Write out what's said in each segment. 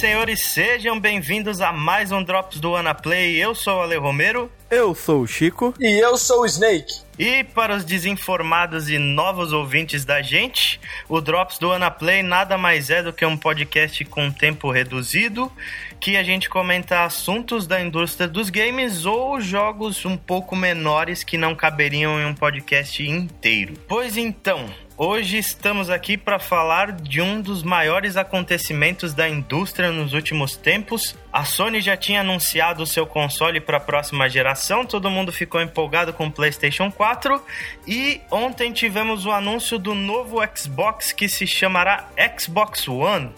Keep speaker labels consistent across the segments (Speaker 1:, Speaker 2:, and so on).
Speaker 1: Senhores, sejam bem-vindos a mais um Drops do Ana Play. Eu sou o Ale Romero.
Speaker 2: Eu sou o Chico.
Speaker 3: E eu sou o Snake.
Speaker 1: E para os desinformados e novos ouvintes da gente, o Drops do Ana Play nada mais é do que um podcast com tempo reduzido, que a gente comenta assuntos da indústria dos games ou jogos um pouco menores que não caberiam em um podcast inteiro. Pois então, Hoje estamos aqui para falar de um dos maiores acontecimentos da indústria nos últimos tempos. A Sony já tinha anunciado o seu console para a próxima geração, todo mundo ficou empolgado com o PlayStation 4 e ontem tivemos o anúncio do novo Xbox que se chamará Xbox One.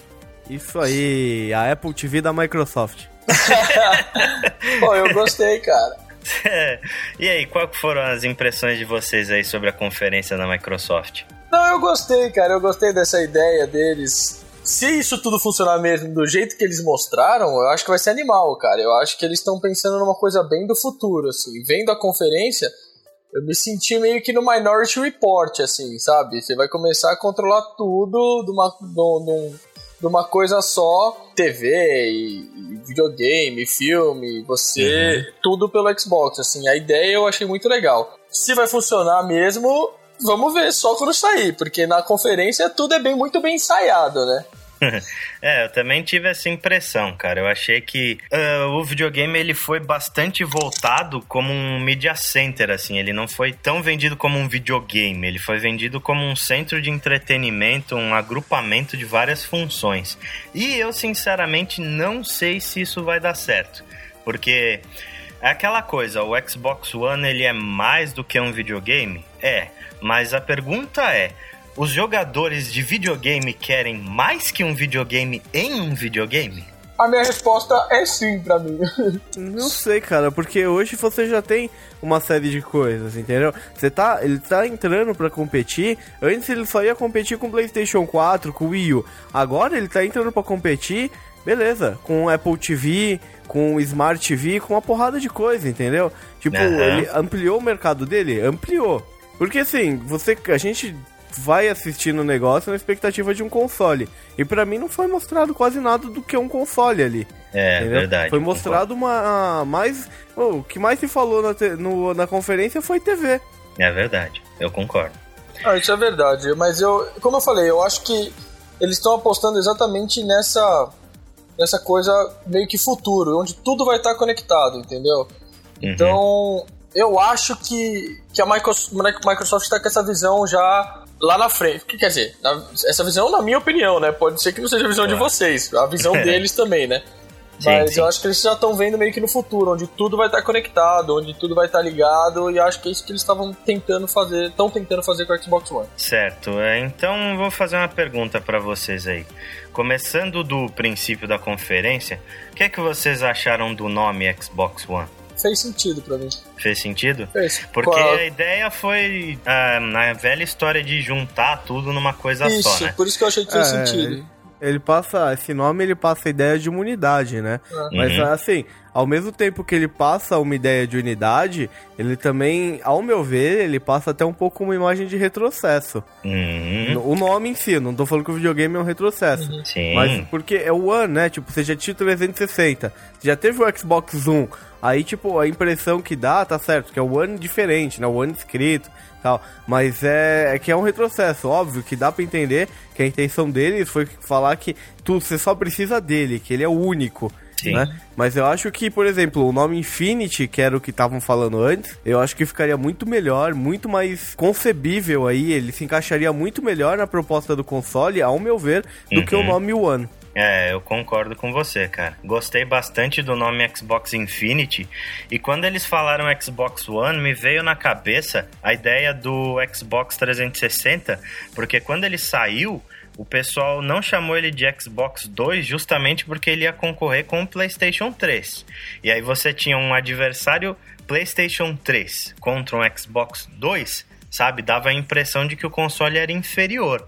Speaker 2: Isso aí, a Apple TV da Microsoft.
Speaker 3: Pô, eu gostei, cara.
Speaker 1: e aí, qual foram as impressões de vocês aí sobre a conferência da Microsoft?
Speaker 3: Não, eu gostei, cara. Eu gostei dessa ideia deles. Se isso tudo funcionar mesmo do jeito que eles mostraram, eu acho que vai ser animal, cara. Eu acho que eles estão pensando numa coisa bem do futuro, assim. Vendo a conferência, eu me senti meio que no Minority Report, assim, sabe? Você vai começar a controlar tudo de uma, de, de uma coisa só, TV e, videogame, filme, você, uhum. tudo pelo Xbox, assim. A ideia eu achei muito legal. Se vai funcionar mesmo, vamos ver só quando sair, porque na conferência tudo é bem muito bem ensaiado, né?
Speaker 1: é, eu também tive essa impressão, cara. Eu achei que uh, o videogame ele foi bastante voltado como um media center, assim. Ele não foi tão vendido como um videogame. Ele foi vendido como um centro de entretenimento, um agrupamento de várias funções. E eu, sinceramente, não sei se isso vai dar certo, porque é aquela coisa. O Xbox One ele é mais do que um videogame. É. Mas a pergunta é: os jogadores de videogame querem mais que um videogame em um videogame?
Speaker 3: A minha resposta é sim pra mim.
Speaker 2: Não sei, cara, porque hoje você já tem uma série de coisas, entendeu? Você tá, ele tá entrando para competir. Antes ele só ia competir com o PlayStation 4, com o Wii U. Agora ele tá entrando para competir, beleza, com o Apple TV, com o Smart TV, com uma porrada de coisa, entendeu? Tipo, uhum. ele ampliou o mercado dele, ampliou. Porque assim, você, a gente vai assistindo o negócio na expectativa de um console. E para mim não foi mostrado quase nada do que um console ali.
Speaker 1: É, entendeu? verdade.
Speaker 2: Foi mostrado uma. mais. Oh, o que mais se falou na, te, no, na conferência foi TV.
Speaker 1: É verdade, eu concordo.
Speaker 3: Ah, isso é verdade. Mas eu. Como eu falei, eu acho que eles estão apostando exatamente nessa. nessa coisa meio que futuro, onde tudo vai estar conectado, entendeu? Uhum. Eu acho que, que a Microsoft está com essa visão já lá na frente. Quer dizer, essa visão, na minha opinião, né? Pode ser que não seja a visão de vocês, a visão deles também, né? Mas sim, sim. eu acho que eles já estão vendo meio que no futuro, onde tudo vai estar conectado, onde tudo vai estar ligado, e acho que é isso que eles estavam tentando fazer, estão tentando fazer com o Xbox One.
Speaker 1: Certo, é, então vou fazer uma pergunta para vocês aí. Começando do princípio da conferência, o que é que vocês acharam do nome Xbox One?
Speaker 3: Fez sentido para mim.
Speaker 1: Fez sentido?
Speaker 3: Fez.
Speaker 1: Porque Qual? a ideia foi a, ah, a, velha história de juntar tudo numa coisa
Speaker 3: isso,
Speaker 1: só, né?
Speaker 3: por isso que eu achei que fez é, sentido.
Speaker 2: Ele passa, esse nome ele passa a ideia de uma unidade, né? É. Mas uhum. assim, ao mesmo tempo que ele passa uma ideia de unidade, ele também, ao meu ver, ele passa até um pouco uma imagem de retrocesso.
Speaker 1: Uhum.
Speaker 2: O nome em si, não tô falando que o videogame é um retrocesso.
Speaker 1: Uhum. Sim.
Speaker 2: Mas porque é o One, né? Tipo, você já tinha o 360, já teve o Xbox One, aí tipo, a impressão que dá, tá certo, que é o One diferente, né? O One escrito tal. Mas é, é que é um retrocesso, óbvio que dá para entender que a intenção deles foi falar que tu, você só precisa dele, que ele é o único. Né? Mas eu acho que, por exemplo, o nome Infinity, que era o que estavam falando antes, eu acho que ficaria muito melhor, muito mais concebível aí, ele se encaixaria muito melhor na proposta do console, ao meu ver, do uhum. que o uhum. nome One.
Speaker 1: É, eu concordo com você, cara. Gostei bastante do nome Xbox Infinity. E quando eles falaram Xbox One, me veio na cabeça a ideia do Xbox 360, porque quando ele saiu, o pessoal não chamou ele de Xbox 2 justamente porque ele ia concorrer com o PlayStation 3. E aí você tinha um adversário PlayStation 3 contra um Xbox 2, sabe? Dava a impressão de que o console era inferior.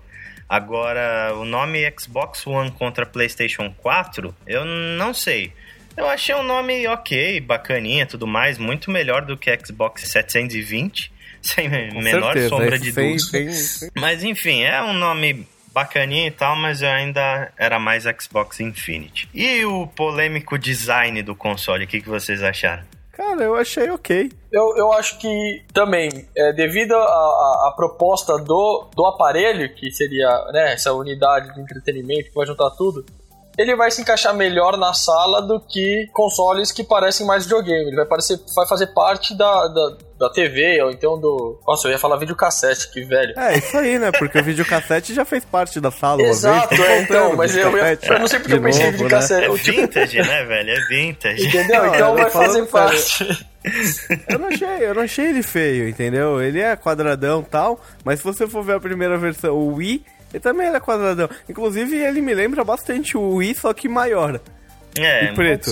Speaker 1: Agora, o nome Xbox One contra PlayStation 4, eu não sei. Eu achei um nome ok, bacaninha tudo mais, muito melhor do que Xbox 720, sem Com menor certeza, sombra de dúvida. Mas enfim, é um nome bacaninha e tal, mas eu ainda era mais Xbox Infinity. E o polêmico design do console, o que, que vocês acharam?
Speaker 2: Cara, eu achei ok.
Speaker 3: Eu, eu acho que também, é, devido à proposta do, do aparelho, que seria né, essa unidade de entretenimento que vai juntar tudo, ele vai se encaixar melhor na sala do que consoles que parecem mais videogame. Ele vai, parecer, vai fazer parte da, da, da TV, ou então do. Nossa, eu ia falar videocassete, que velho.
Speaker 2: É, isso aí, né? Porque o videocassete já fez parte da sala
Speaker 3: Exato,
Speaker 2: vez,
Speaker 3: é, então, mas eu, eu, eu, não sei porque eu pensei novo, em videocassete.
Speaker 1: Né? É vintage, né, velho? É vintage.
Speaker 3: Entendeu? Então vai fazer parte.
Speaker 2: eu não achei, eu não achei ele feio, entendeu? Ele é quadradão e tal, mas se você for ver a primeira versão, o Wii, ele também era quadradão. Inclusive, ele me lembra bastante o Wii, só que maior.
Speaker 1: É,
Speaker 2: e preto.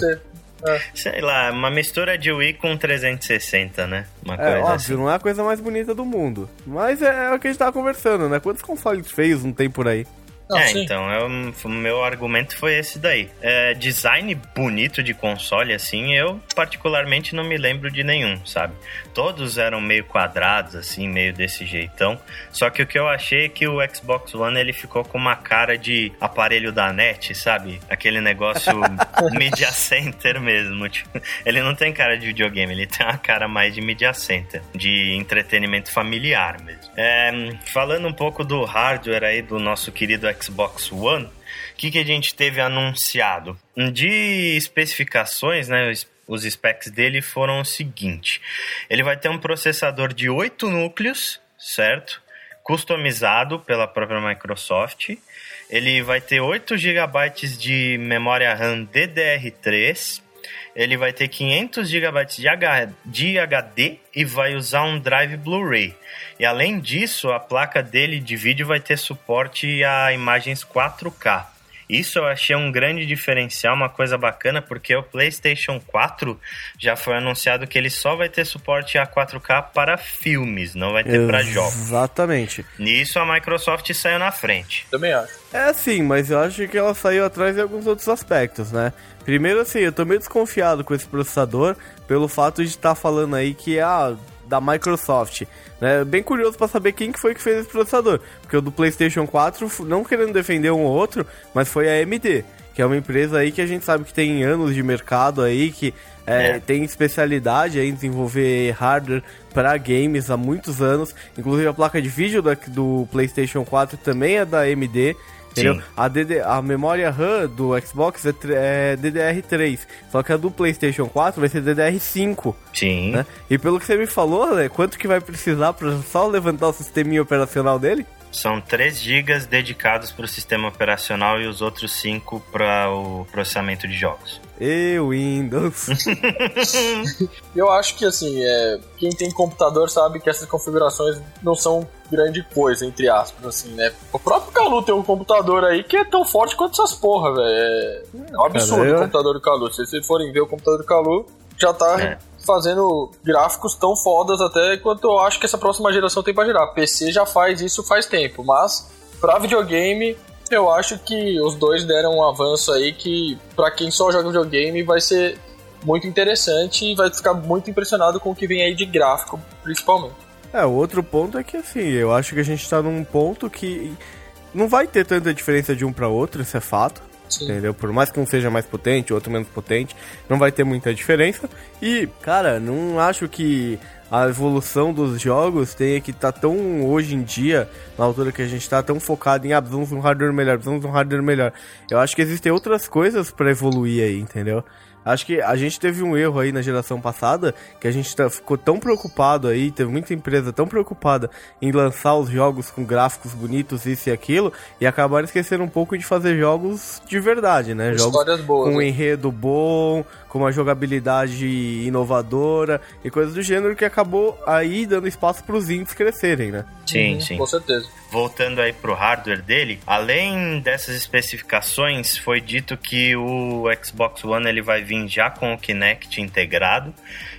Speaker 1: É. Sei lá, uma mistura de Wii com 360, né? Uma
Speaker 2: é,
Speaker 1: coisa
Speaker 2: óbvio,
Speaker 1: assim.
Speaker 2: não é a coisa mais bonita do mundo. Mas é, é, o que a gente tava conversando, né? Quantos consoles feios não tem por aí?
Speaker 1: Não, é, sim. então, eu, o meu argumento foi esse daí. É, design bonito de console, assim, eu particularmente não me lembro de nenhum, sabe? Todos eram meio quadrados, assim, meio desse jeitão. Só que o que eu achei é que o Xbox One, ele ficou com uma cara de aparelho da net, sabe? Aquele negócio media center mesmo. Tipo, ele não tem cara de videogame, ele tem uma cara mais de media center, de entretenimento familiar mesmo. É, falando um pouco do hardware aí do nosso querido Xbox One, o que, que a gente teve anunciado? De especificações, né? Os specs dele foram o seguinte: ele vai ter um processador de 8 núcleos, certo? Customizado pela própria Microsoft. Ele vai ter 8 GB de memória RAM DDR3 ele vai ter 500 GB de, de HD e vai usar um drive Blu-ray. E além disso, a placa dele de vídeo vai ter suporte a imagens 4K. Isso eu achei um grande diferencial, uma coisa bacana, porque o PlayStation 4 já foi anunciado que ele só vai ter suporte a 4K para filmes, não vai ter para jogos.
Speaker 2: Exatamente.
Speaker 1: Nisso a Microsoft saiu na frente.
Speaker 3: Também acho.
Speaker 2: É sim, mas eu acho que ela saiu atrás em alguns outros aspectos, né? Primeiro assim, eu tô meio desconfiado com esse processador pelo fato de estar tá falando aí que é ah, da Microsoft. Né? Bem curioso para saber quem que foi que fez esse processador, porque o do PlayStation 4, não querendo defender um ou outro, mas foi a AMD, que é uma empresa aí que a gente sabe que tem anos de mercado aí, que é, é. tem especialidade em desenvolver hardware para games há muitos anos. Inclusive a placa de vídeo do, do PlayStation 4 também é da AMD. Entendeu? A, DD, a memória RAM do Xbox é, é, DDR3, só que a do PlayStation 4 vai ser DDR5.
Speaker 1: Sim.
Speaker 2: Né? E pelo que você me falou, né, quanto que vai precisar para só levantar o sistema operacional dele?
Speaker 1: São 3 GB dedicados para o sistema operacional e os outros 5 para o processamento de jogos.
Speaker 2: E Windows.
Speaker 3: Eu acho que assim, é, quem tem computador sabe que essas configurações não são grande coisa, entre aspas, assim, né? O próprio Calu tem um computador aí que é tão forte quanto essas porra, velho. É, um absurdo Caramba. o computador do Calu. Se vocês forem ver o computador do Calu, já tá é fazendo gráficos tão fodas até quanto eu acho que essa próxima geração tem pra gerar. PC já faz isso faz tempo, mas pra videogame eu acho que os dois deram um avanço aí que para quem só joga videogame vai ser muito interessante e vai ficar muito impressionado com o que vem aí de gráfico, principalmente.
Speaker 2: É, o outro ponto é que assim, eu acho que a gente tá num ponto que não vai ter tanta diferença de um para outro, isso é fato. Sim. Entendeu? Por mais que um seja mais potente, outro menos potente, não vai ter muita diferença. E, cara, não acho que a evolução dos jogos tenha que estar tá tão hoje em dia, na altura que a gente está, tão focado em ah, precisamos um hardware melhor, precisamos um hardware melhor. Eu acho que existem outras coisas para evoluir aí, entendeu? Acho que a gente teve um erro aí na geração passada, que a gente tá, ficou tão preocupado aí, teve muita empresa tão preocupada em lançar os jogos com gráficos bonitos, isso e aquilo, e acabaram esquecendo um pouco de fazer jogos de verdade, né?
Speaker 3: Histórias
Speaker 2: jogos
Speaker 3: boas,
Speaker 2: com um
Speaker 3: né?
Speaker 2: enredo bom, com uma jogabilidade inovadora e coisas do gênero que acabou aí dando espaço para os indies crescerem, né?
Speaker 1: Sim, uhum, sim.
Speaker 3: Com certeza.
Speaker 1: Voltando aí pro hardware dele, além dessas especificações, foi dito que o Xbox One ele vai vir já com o Kinect integrado,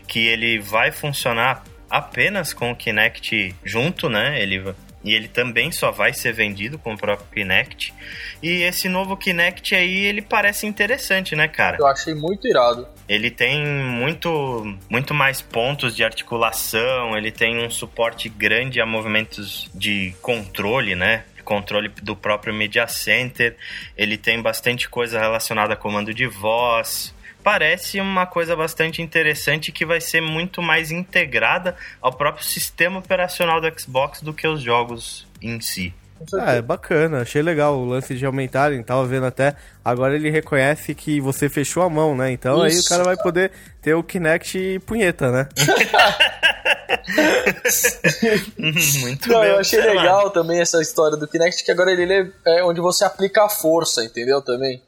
Speaker 1: que ele vai funcionar apenas com o Kinect junto, né? Ele e ele também só vai ser vendido com o próprio Kinect. E esse novo Kinect aí, ele parece interessante, né, cara?
Speaker 3: Eu achei muito irado.
Speaker 1: Ele tem muito, muito mais pontos de articulação, ele tem um suporte grande a movimentos de controle, né? controle do próprio Media Center, ele tem bastante coisa relacionada a comando de voz. Parece uma coisa bastante interessante que vai ser muito mais integrada ao próprio sistema operacional do Xbox do que os jogos em si.
Speaker 2: Ah, é bacana, achei legal o lance de aumentarem, tava vendo até. Agora ele reconhece que você fechou a mão, né? Então Isso. aí o cara vai poder ter o Kinect punheta, né?
Speaker 3: Muito Não, eu achei legal também essa história do Kinect, que agora ele é onde você aplica a força, entendeu? Também.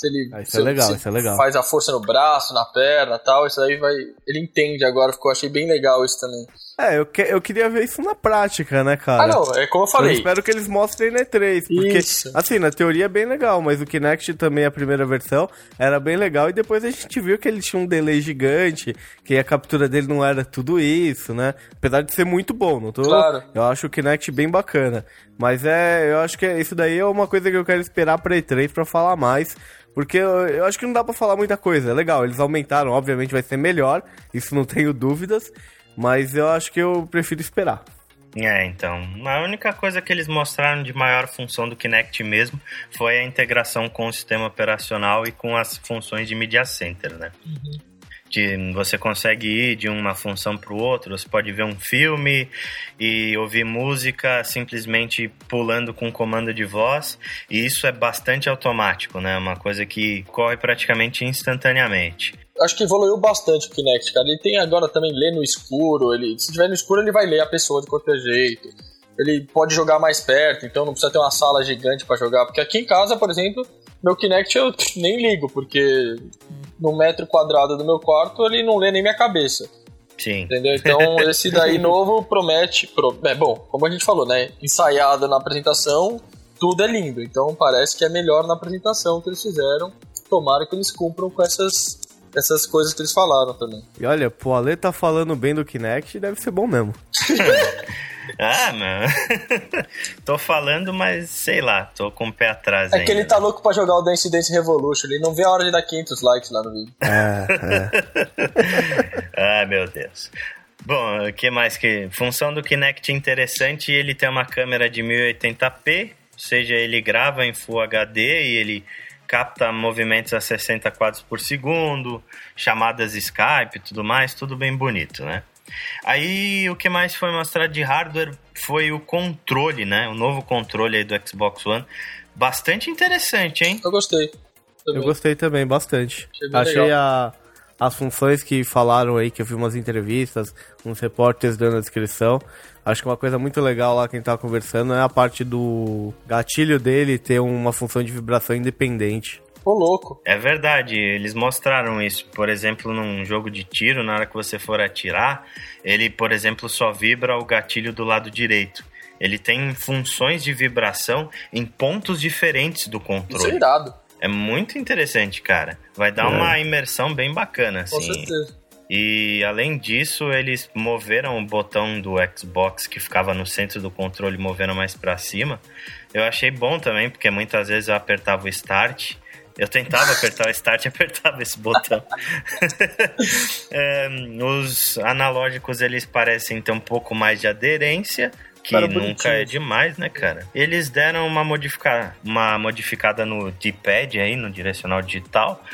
Speaker 2: Se ele, ah, isso é legal, isso é legal.
Speaker 3: Faz a força no braço, na perna tal, isso aí vai. Ele entende agora, ficou, achei bem legal isso também.
Speaker 2: É, eu, que, eu queria ver isso na prática, né, cara?
Speaker 3: Ah, não, é como eu falei. Eu
Speaker 2: espero que eles mostrem na E3, porque, isso. assim, na teoria é bem legal, mas o Kinect também, a primeira versão, era bem legal, e depois a gente viu que ele tinha um delay gigante, que a captura dele não era tudo isso, né? Apesar de ser muito bom, não tô... Claro. Eu acho o Kinect bem bacana. Mas é, eu acho que isso daí é uma coisa que eu quero esperar pra E3 pra falar mais, porque eu, eu, acho que não dá pra falar muita coisa. É legal, eles aumentaram, obviamente vai ser melhor, isso não tenho dúvidas. Mas eu acho que eu prefiro esperar.
Speaker 1: É, então. A única coisa que eles mostraram de maior função do Kinect mesmo foi a integração com o sistema operacional e com as funções de Media Center, né? Uhum. De, você consegue ir de uma função para o outro, você pode ver um filme e ouvir música simplesmente pulando com comando de voz, e isso é bastante automático, né? Uma coisa que corre praticamente instantaneamente
Speaker 3: acho que evoluiu bastante o Kinect, cara. Ele tem agora também ler no escuro. Ele, se tiver no escuro, ele vai ler a pessoa de qualquer jeito. Ele pode jogar mais perto, então não precisa ter uma sala gigante para jogar. Porque aqui em casa, por exemplo, meu Kinect eu nem ligo, porque no metro quadrado do meu quarto ele não lê nem minha cabeça.
Speaker 1: Sim.
Speaker 3: Entendeu? Então esse daí novo promete. Pro, é bom, como a gente falou, né? Ensaiado na apresentação, tudo é lindo. Então parece que é melhor na apresentação que eles fizeram. Tomara que eles cumpram com essas essas coisas que eles falaram também.
Speaker 2: E olha, o Ale tá falando bem do Kinect, deve ser bom mesmo.
Speaker 1: ah, não. tô falando, mas sei lá, tô com o pé atrás.
Speaker 3: É ainda, que ele tá né? louco pra jogar o Dance Dance Revolution, ele não vê a hora de dar 500 likes lá no vídeo.
Speaker 2: É.
Speaker 1: ah, meu Deus. Bom, o que mais que. Função do Kinect interessante, ele tem uma câmera de 1080p, ou seja, ele grava em Full HD e ele capta movimentos a 60 quadros por segundo, chamadas Skype e tudo mais, tudo bem bonito, né? Aí o que mais foi mostrado de hardware foi o controle, né? O novo controle aí do Xbox One. Bastante interessante, hein?
Speaker 3: Eu gostei.
Speaker 2: Também. Eu gostei também, bastante. Achei, Achei a, as funções que falaram aí, que eu vi umas entrevistas, uns repórteres dando a descrição. Acho que uma coisa muito legal lá quem tava conversando é a parte do gatilho dele ter uma função de vibração independente.
Speaker 3: Ô, louco.
Speaker 1: É verdade, eles mostraram isso. Por exemplo, num jogo de tiro, na hora que você for atirar, ele, por exemplo, só vibra o gatilho do lado direito. Ele tem funções de vibração em pontos diferentes do controle. Isso é
Speaker 3: irado.
Speaker 1: É muito interessante, cara. Vai dar é. uma imersão bem bacana, assim. Com certeza. E além disso, eles moveram o botão do Xbox que ficava no centro do controle, movendo mais para cima. Eu achei bom também, porque muitas vezes eu apertava o Start. Eu tentava apertar o Start e apertava esse botão. é, os analógicos eles parecem ter um pouco mais de aderência, que nunca é demais, né, cara? Eles deram uma, modifica uma modificada no D-pad aí, no direcional digital,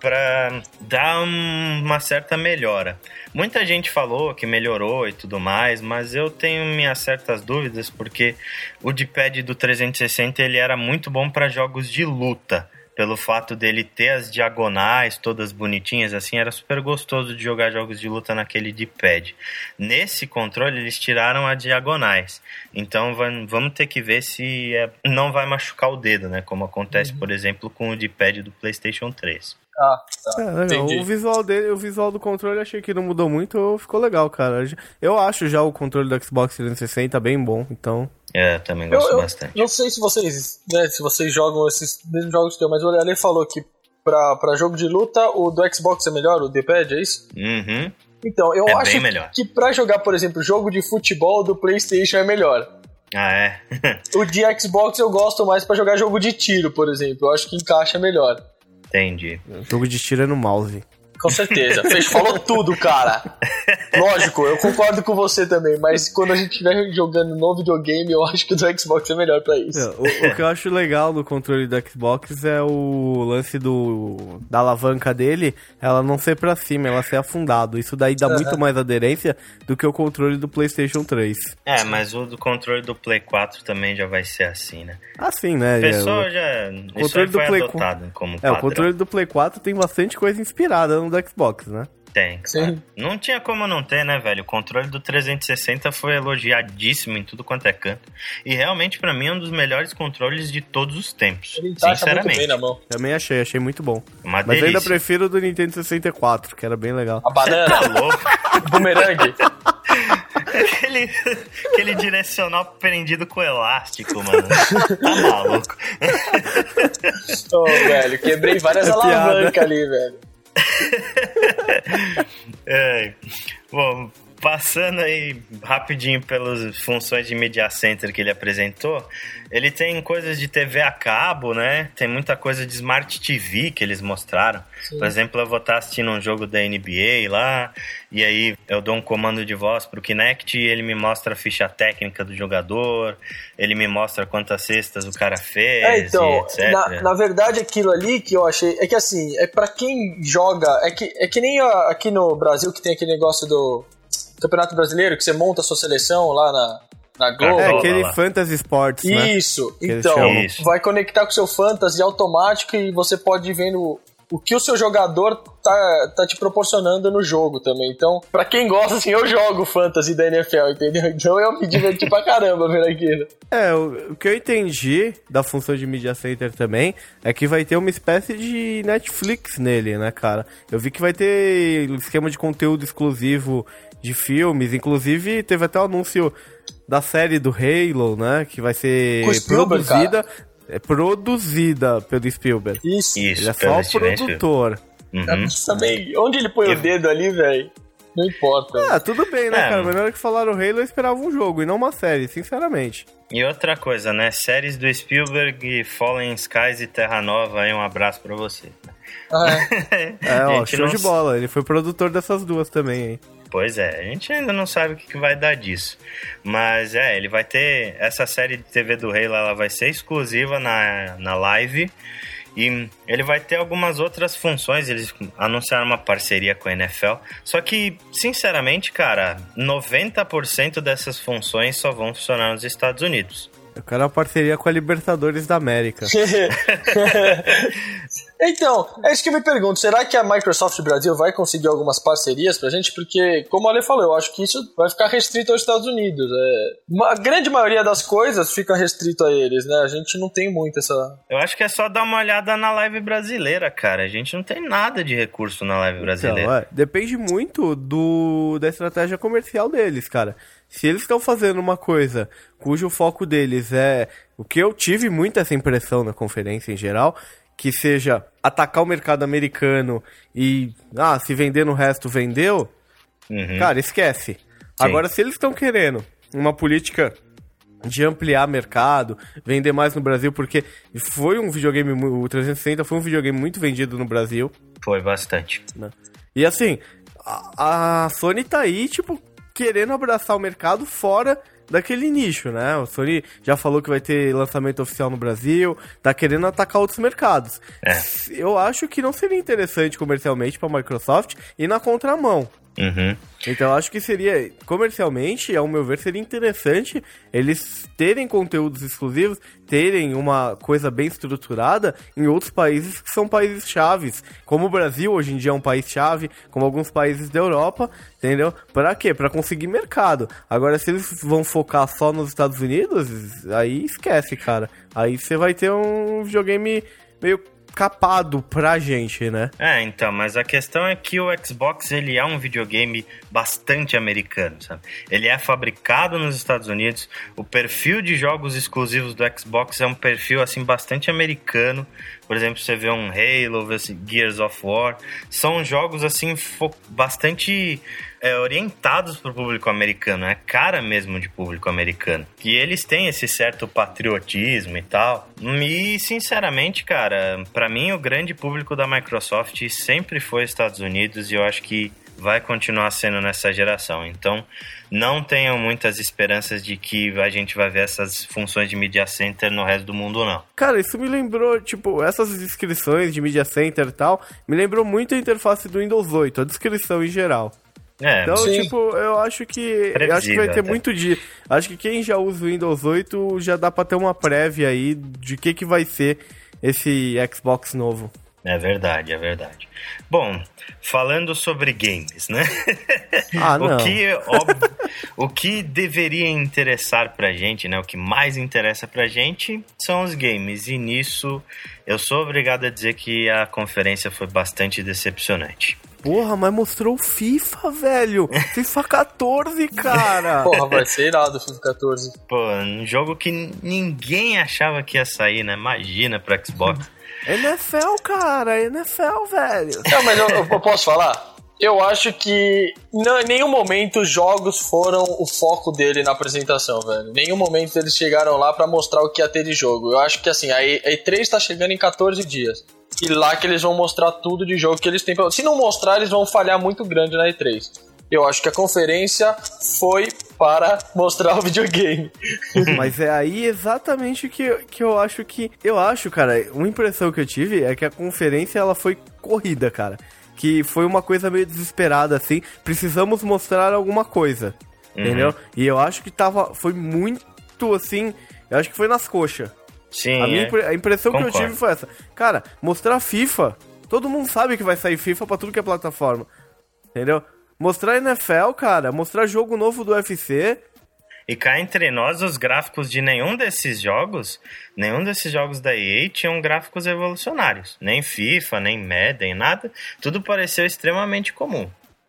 Speaker 1: para dar uma certa melhora. Muita gente falou que melhorou e tudo mais, mas eu tenho minhas certas dúvidas porque o D-pad do 360 ele era muito bom para jogos de luta. Pelo fato dele ter as diagonais todas bonitinhas, assim, era super gostoso de jogar jogos de luta naquele D-pad. Nesse controle, eles tiraram as diagonais. Então, vamos ter que ver se é, não vai machucar o dedo, né? Como acontece, uhum. por exemplo, com o D-pad do PlayStation 3.
Speaker 3: Ah, tá. É,
Speaker 2: o visual dele, o visual do controle achei que não mudou muito, ficou legal, cara. Eu acho já o controle do Xbox 360 bem bom, então.
Speaker 1: É, também gosto eu, eu, bastante.
Speaker 3: Não sei se vocês, né, se vocês jogam esses mesmos jogos que eu, mas o Ale falou que pra, pra jogo de luta o do Xbox é melhor, o D-pad, é isso?
Speaker 1: Uhum.
Speaker 3: Então, eu é acho que pra jogar, por exemplo, jogo de futebol do PlayStation é melhor.
Speaker 1: Ah, é?
Speaker 3: o de Xbox eu gosto mais para jogar jogo de tiro, por exemplo. Eu acho que encaixa melhor.
Speaker 1: Entendi.
Speaker 2: Jogo de tiro é no mouse.
Speaker 3: Com certeza. Fez, falou tudo, cara. Lógico, eu concordo com você também, mas quando a gente estiver jogando no videogame, eu acho que o do Xbox é melhor para isso. É,
Speaker 2: o, o, que eu acho legal do controle do Xbox é o lance do da alavanca dele, ela não ser para cima, ela ser afundado. Isso daí dá uhum. muito mais aderência do que o controle do PlayStation 3.
Speaker 1: É, mas o do controle do Play 4 também já vai ser assim, né?
Speaker 2: Assim, né?
Speaker 1: O pessoal é, já. O controle do Play adotado como
Speaker 2: É,
Speaker 1: padrão.
Speaker 2: o controle do Play 4 tem bastante coisa inspirada no do Xbox, né?
Speaker 1: Tem. Sim. Não tinha como não ter, né, velho? O controle do 360 foi elogiadíssimo em tudo quanto é canto. E realmente, para mim, é um dos melhores controles de todos os tempos. Ele sinceramente. Bem na mão.
Speaker 2: Também achei, achei muito bom. Uma Mas delícia. ainda prefiro o do Nintendo 64, que era bem legal.
Speaker 3: A banana. Tá louco. Bumerangue.
Speaker 1: aquele, aquele direcional prendido com elástico, mano. Tá maluco.
Speaker 3: Ô, oh, velho, quebrei várias é alavancas ali, velho.
Speaker 1: é. Bom, passando aí rapidinho pelas funções de Media Center que ele apresentou, ele tem coisas de TV a cabo, né? Tem muita coisa de Smart TV que eles mostraram. Sim. Por exemplo, eu vou estar assistindo um jogo da NBA lá, e aí eu dou um comando de voz pro Kinect e ele me mostra a ficha técnica do jogador, ele me mostra quantas cestas o cara fez, é, então, etc.
Speaker 3: Na, na, verdade, aquilo ali que eu achei. É que assim, é para quem joga. É que, é que nem aqui no Brasil que tem aquele negócio do Campeonato Brasileiro, que você monta a sua seleção lá na, na Globo.
Speaker 2: É, aquele Fantasy Sports,
Speaker 3: né? Isso, então, Isso. vai conectar com o seu Fantasy automático e você pode ir vendo o que o seu jogador tá, tá te proporcionando no jogo também. Então, para quem gosta, assim, eu jogo fantasy da NFL, entendeu? Então eu me diverti pra caramba vendo aquilo.
Speaker 2: É, o, o, que eu entendi da função de Media Center também é que vai ter uma espécie de Netflix nele, né, cara? Eu vi que vai ter esquema de conteúdo exclusivo de filmes, inclusive teve até o anúncio da série do Halo, né? Que vai ser produzida. É produzida pelo Spielberg.
Speaker 3: Isso.
Speaker 2: Isso ele é só o produtor.
Speaker 3: Uhum. Também, onde ele põe o dedo ali, velho? Não importa.
Speaker 2: Ah, tudo bem, né, é. cara? Mas na hora que falaram Halo, eu esperava um jogo e não uma série, sinceramente.
Speaker 1: E outra coisa, né? Séries do Spielberg, Fallen Skies e Terra Nova, aí um abraço pra você.
Speaker 2: Ah, é, é ó, show não... de bola. Ele foi produtor dessas duas também, hein?
Speaker 1: Pois é, a gente ainda não sabe o que, vai dar disso. Mas é, ele vai ter. Essa série de TV do Rei ela vai ser exclusiva na, na live. E ele vai ter algumas outras funções. Eles anunciaram uma parceria com a NFL. Só que, sinceramente, cara, 90% dessas funções só vão funcionar nos Estados Unidos.
Speaker 2: Eu quero uma parceria com a Libertadores da América.
Speaker 3: então, é isso que eu me pergunto. Será que a Microsoft Brasil vai conseguir algumas parcerias pra gente? Porque, como a Ale falou, eu acho que isso vai ficar restrito aos Estados Unidos. É... A grande maioria das coisas fica restrito a eles, né? A gente não tem muito essa.
Speaker 1: Eu acho que é só dar uma olhada na live brasileira, cara. A gente não tem nada de recurso na live brasileira. Então, é,
Speaker 2: depende muito do da estratégia comercial deles, cara. Se eles estão fazendo uma coisa cujo foco deles é o que eu tive muito essa impressão na conferência em geral, que seja atacar o mercado americano e ah, se vender no resto vendeu, uhum. cara, esquece. Sim. Agora se eles estão querendo uma política de ampliar mercado, vender mais no Brasil, porque foi um videogame, o 360 foi um videogame muito vendido no Brasil.
Speaker 1: Foi bastante.
Speaker 2: Né? E assim, a, a Sony tá aí, tipo, querendo abraçar o mercado fora daquele nicho, né? O Sony já falou que vai ter lançamento oficial no Brasil, tá querendo atacar outros mercados. É. Eu acho que não seria interessante comercialmente para a Microsoft ir na contramão.
Speaker 1: Uhum.
Speaker 2: Então acho que seria, comercialmente, ao meu ver, seria interessante eles terem conteúdos exclusivos, terem uma coisa bem estruturada em outros países que são países chaves, como o Brasil hoje em dia é um país chave, como alguns países da Europa, entendeu? Para quê? Para conseguir mercado. Agora se eles vão focar só nos Estados Unidos, aí esquece, cara. Aí você vai ter um videogame meio capado pra gente, né?
Speaker 1: É, então, mas a questão é que o Xbox ele é um videogame bastante americano, sabe? Ele é fabricado nos Estados Unidos, o perfil de jogos exclusivos do Xbox é um perfil assim bastante americano, Por exemplo, você vê um Halo, Gears of War. São jogos, assim, bastante é, orientados para o público americano, é cara mesmo de público americano. E eles têm esse certo patriotismo e tal. E, sinceramente, cara, para mim o grande público da Microsoft sempre foi Estados Unidos e eu acho que vai continuar sendo nessa geração. Então, não tenham muitas esperanças de que a gente vai ver essas funções de Media Center no resto do mundo, não.
Speaker 2: Cara, isso me lembrou, tipo, essas descrições de Media Center e tal, me lembrou muito a interface do Windows 8, a descrição em geral. É, então, sim. tipo, eu acho que. Eu acho que vai ter até. muito dia. Acho que quem já usa o Windows 8 já dá pra ter uma prévia aí de que, que vai ser esse Xbox novo.
Speaker 1: É verdade, é verdade. Bom, falando sobre games, né?
Speaker 2: Ah, não.
Speaker 1: o, que, óbvio, o que deveria interessar pra gente, né? O que mais interessa pra gente são os games. E nisso eu sou obrigado a dizer que a conferência foi bastante decepcionante.
Speaker 2: Porra, mas mostrou o FIFA, velho. FIFA 14, cara.
Speaker 3: Porra, vai ser irado o FIFA 14.
Speaker 1: Pô, um jogo que ninguém achava que ia sair, né? Imagina pro Xbox.
Speaker 2: NFL, cara, NFL, velho.
Speaker 3: Não, mas eu, eu posso falar? Eu acho que não, em nenhum momento os jogos foram o foco dele na apresentação, velho. Em nenhum momento eles chegaram lá para mostrar o que ia ter de jogo. Eu acho que assim, a E3 tá chegando em 14 dias. E lá que eles vão mostrar tudo de jogo que eles têm. Se não mostrar, eles vão falhar muito grande na E3. Eu acho que a conferência foi para mostrar o videogame.
Speaker 2: Mas é aí exatamente que, que eu acho que. Eu acho, cara, uma impressão que eu tive é que a conferência ela foi corrida, cara. Que foi uma coisa meio desesperada, assim. Precisamos mostrar alguma coisa. Uhum. Entendeu? E eu acho que tava. Foi muito assim. Eu acho que foi nas coxas.
Speaker 1: Sim.
Speaker 2: A, minha, é. a impressão Concordo. que eu tive foi essa. Cara, mostrar FIFA. Todo mundo sabe que vai sair FIFA pra tudo que é plataforma. Entendeu? Mostrar NFL, cara. Mostrar jogo novo do UFC.
Speaker 1: E cá entre nós, os gráficos de nenhum desses jogos, nenhum desses jogos da EA tinham gráficos evolucionários. Nem FIFA, nem Madden, nada. Tudo pareceu extremamente comum.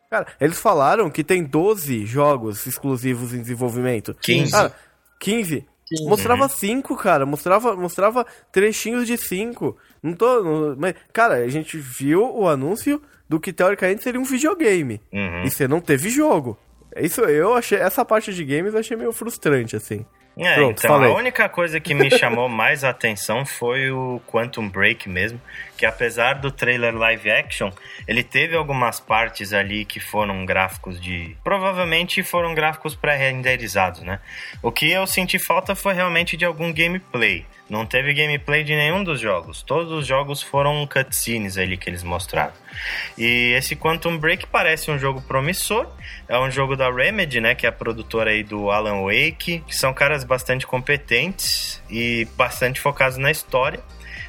Speaker 2: Cara, eles falaram que tem 12 jogos exclusivos em desenvolvimento.
Speaker 1: 15.
Speaker 2: Cara, 15? Mostrava cinco, cara. Mostrava, mostrava trechinhos de cinco. Não tô. Não, mas, cara, a gente viu o anúncio do que teoricamente seria um videogame.
Speaker 1: Uhum.
Speaker 2: E você não teve jogo. Isso eu achei. Essa parte de games eu achei meio frustrante, assim.
Speaker 1: É, Pronto, então falei. a única coisa que me chamou mais a atenção foi o Quantum Break mesmo, que apesar do trailer live action, ele teve algumas partes ali que foram gráficos de. Provavelmente foram gráficos pré-renderizados, né? O que eu senti falta foi realmente de algum gameplay. Não teve gameplay de nenhum dos jogos. Todos os jogos foram cutscenes ali que eles mostraram. E esse Quantum Break parece um jogo promissor. É um jogo da Remedy, né? Que é a produtora aí do Alan Wake. Que são caras bastante competentes e bastante focados na história.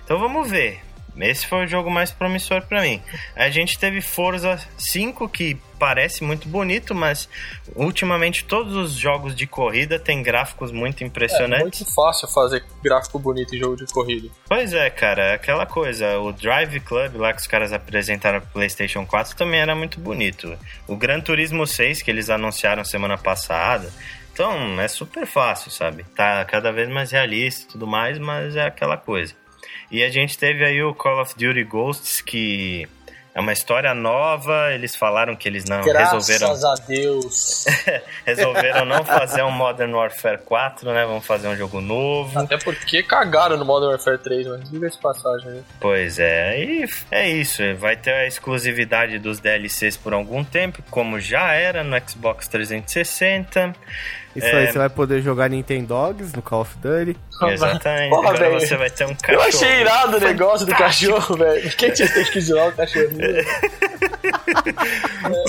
Speaker 1: Então vamos ver. Esse foi o jogo mais promissor para mim. A gente teve Forza 5, que parece muito bonito, mas ultimamente todos os jogos de corrida têm gráficos muito impressionantes. É
Speaker 3: muito fácil fazer gráfico bonito em jogo de corrida.
Speaker 1: Pois é, cara, é aquela coisa. O Drive Club lá que os caras apresentaram pro PlayStation 4 também era muito bonito. O Gran Turismo 6 que eles anunciaram semana passada. Então, é super fácil, sabe? Tá cada vez mais realista e tudo mais, mas é aquela coisa. E a gente teve aí o Call of Duty Ghosts, que é uma história nova. Eles falaram que eles não
Speaker 3: Graças
Speaker 1: resolveram.
Speaker 3: Graças a Deus!
Speaker 1: resolveram não fazer um Modern Warfare 4, né? Vamos fazer um jogo novo.
Speaker 3: Até porque cagaram no Modern Warfare 3, mas diga essa passagem aí.
Speaker 1: Pois é, e é isso. Vai ter a exclusividade dos DLCs por algum tempo, como já era no Xbox 360.
Speaker 2: Isso é... aí, você vai poder jogar Nintendogs no Call of Duty.
Speaker 1: Exatamente. Porra, Agora véio. você vai ter um cachorro.
Speaker 3: Eu achei irado o negócio do cachorro, velho. Quem tinha que zoar o cachorrinho?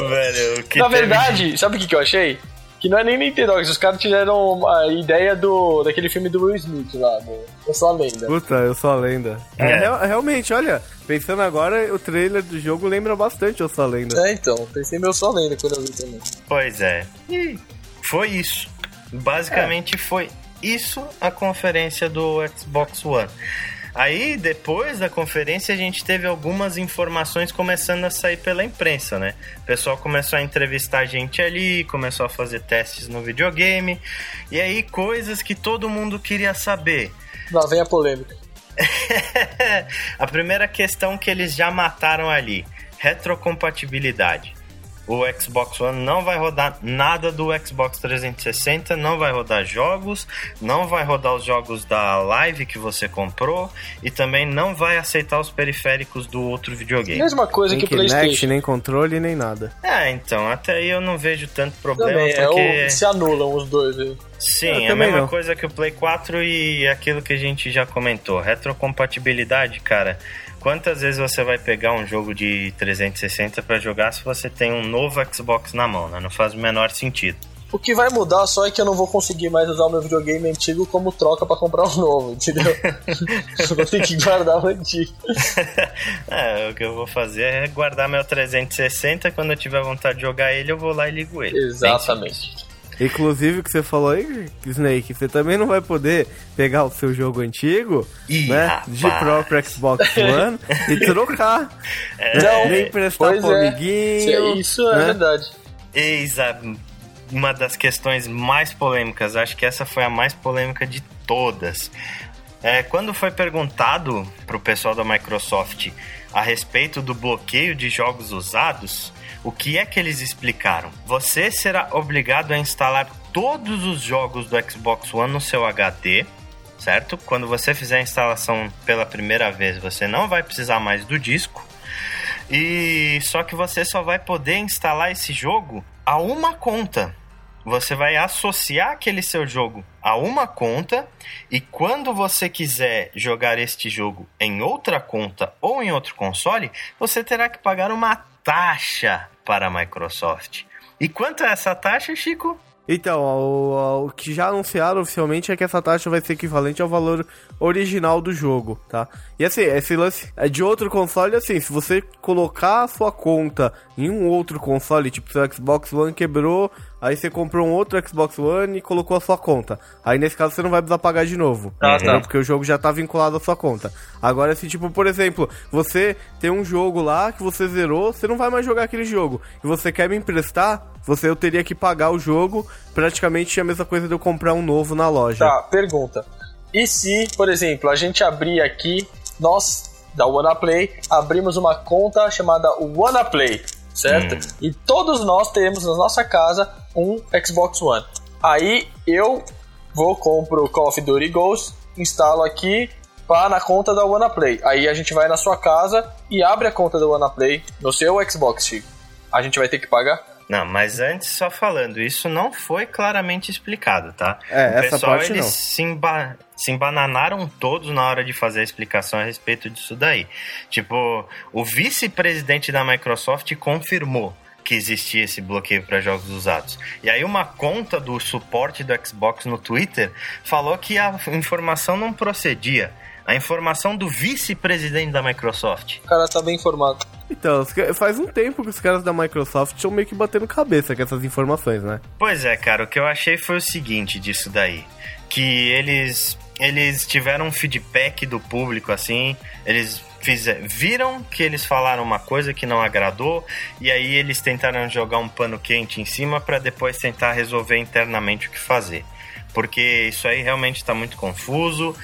Speaker 1: velho,
Speaker 3: Na verdade, sabe o que, que eu achei? Que não é nem Nintendogs, os caras tiveram a ideia do daquele filme do Will Smith lá, do Eu Sou a Lenda.
Speaker 2: Puta, Eu Sou a Lenda. É. é realmente, olha, pensando agora, o trailer do jogo lembra bastante Eu Sou a Lenda.
Speaker 3: É, então, pensei em Eu Sou a Lenda quando eu vi também.
Speaker 1: Pois é. E foi isso. Basicamente é. foi isso a conferência do Xbox One. Aí, depois da conferência, a gente teve algumas informações começando a sair pela imprensa, né? O pessoal começou a entrevistar a gente ali, começou a fazer testes no videogame, e aí coisas que todo mundo queria saber.
Speaker 3: Lá vem a polêmica.
Speaker 1: a primeira questão que eles já mataram ali: retrocompatibilidade o Xbox One não vai rodar nada do Xbox 360, não vai rodar jogos, não vai rodar os jogos da Live que você comprou e também não vai aceitar os periféricos do outro videogame.
Speaker 3: Mesma coisa
Speaker 2: nem
Speaker 3: que o PlayStation.
Speaker 2: nem controle, nem nada.
Speaker 1: É, então, até aí eu não vejo tanto problema também, é porque... É
Speaker 3: o... se anulam os dois aí.
Speaker 1: Sim, é a mesma não. coisa que o Play 4 e aquilo que a gente já comentou. Retrocompatibilidade, cara Quantas vezes você vai pegar um jogo de 360 para jogar se você tem um novo Xbox na mão, né? Não faz o menor sentido.
Speaker 3: O que vai mudar só é que eu não vou conseguir mais usar o meu videogame antigo como troca para comprar um novo, entendeu? eu vou ter que guardar o antigo.
Speaker 1: é, o que eu vou fazer é guardar meu 360, quando eu tiver vontade de jogar ele, eu vou lá e ligo ele.
Speaker 3: Exatamente.
Speaker 2: Inclusive, o que você falou aí, Snake, você também não vai poder pegar o seu jogo antigo, Ih, né, rapaz. de próprio Xbox One e trocar. É, não, nem emprestar pro é. amiguinho.
Speaker 3: Isso é né? verdade.
Speaker 1: Eis a, uma das questões mais polêmicas, acho que essa foi a mais polêmica de todas. É, quando foi perguntado pro pessoal da Microsoft a respeito do bloqueio de jogos usados, o que é que eles explicaram? Você será obrigado a instalar todos os jogos do Xbox One no seu HD, certo? Quando você fizer a instalação pela primeira vez, você não vai precisar mais do disco. E só que você só vai poder instalar esse jogo a uma conta. Você vai associar aquele seu jogo a uma conta e quando você quiser jogar este jogo em outra conta ou em outro console, você terá que pagar uma taxa para a Microsoft. E quanto é essa taxa, Chico?
Speaker 2: Então, o, o, que já anunciaram oficialmente é que essa taxa vai ser equivalente ao valor original do jogo, tá? E assim, esse lance é de outro console, assim, se você colocar a sua conta em um outro console, tipo seu Xbox One quebrou, aí você comprou um outro Xbox One e colocou a sua conta. Aí nesse caso você não vai precisar pagar de novo. Ah, tá. Porque o jogo já tá vinculado à sua conta. Agora, se tipo, por exemplo, você tem um jogo lá que você zerou, você não vai mais jogar aquele jogo. E você quer me emprestar, você eu teria que pagar o jogo, praticamente a mesma coisa de eu comprar um novo na loja.
Speaker 3: Tá, pergunta. E se, por exemplo, a gente abrir aqui, nós da WannaPlay abrimos uma conta chamada WannaPlay, certo? Hum. E todos nós temos na nossa casa um Xbox One. Aí eu vou compro o Call of Duty Ghost, instalo aqui pá, na conta da WannaPlay. Aí a gente vai na sua casa e abre a conta da WannaPlay no seu Xbox, Chico. A gente vai ter que pagar?
Speaker 1: Não, mas antes, só falando, isso não foi claramente explicado, tá?
Speaker 2: É, o essa pessoal, parte
Speaker 1: eles
Speaker 2: não.
Speaker 1: Se, emba se embananaram todos na hora de fazer a explicação a respeito disso daí. Tipo, o vice-presidente da Microsoft confirmou que existia esse bloqueio para jogos usados. E aí uma conta do suporte do Xbox no Twitter falou que a informação não procedia. A informação do vice-presidente da Microsoft.
Speaker 3: O cara tá bem informado.
Speaker 2: Então, faz um tempo que os caras da Microsoft estão meio que batendo cabeça com essas informações, né?
Speaker 1: Pois é, cara, o que eu achei foi o seguinte disso daí. Que eles, eles tiveram um feedback do público, assim, eles fizer, viram que eles falaram uma coisa que não agradou e aí eles tentaram jogar um pano quente em cima para depois tentar resolver internamente o que fazer. Porque isso aí realmente está muito confuso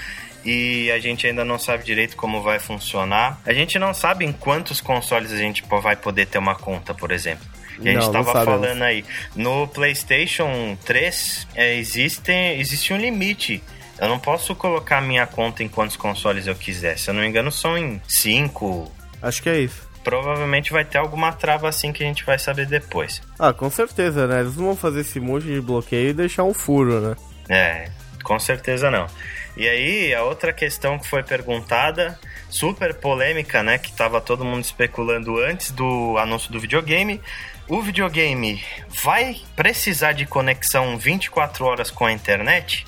Speaker 1: e a gente ainda não sabe direito como vai funcionar. A gente não sabe em quantos consoles a gente vai poder ter uma conta, por exemplo. E a gente estava falando aí. No PlayStation 3 é, existe, existe um limite. Eu não posso colocar minha conta em quantos consoles eu quiser. Se eu não me engano, são em 5.
Speaker 2: Acho que é isso.
Speaker 1: Provavelmente vai ter alguma trava assim que a gente vai saber depois.
Speaker 2: Ah, com certeza, né? Eles não vão fazer esse monte de bloqueio e deixar um furo, né?
Speaker 1: É, com certeza não. E aí, a outra questão que foi perguntada, super polêmica, né? Que tava todo mundo especulando antes do anúncio do videogame. O videogame vai precisar de conexão 24 horas com a internet?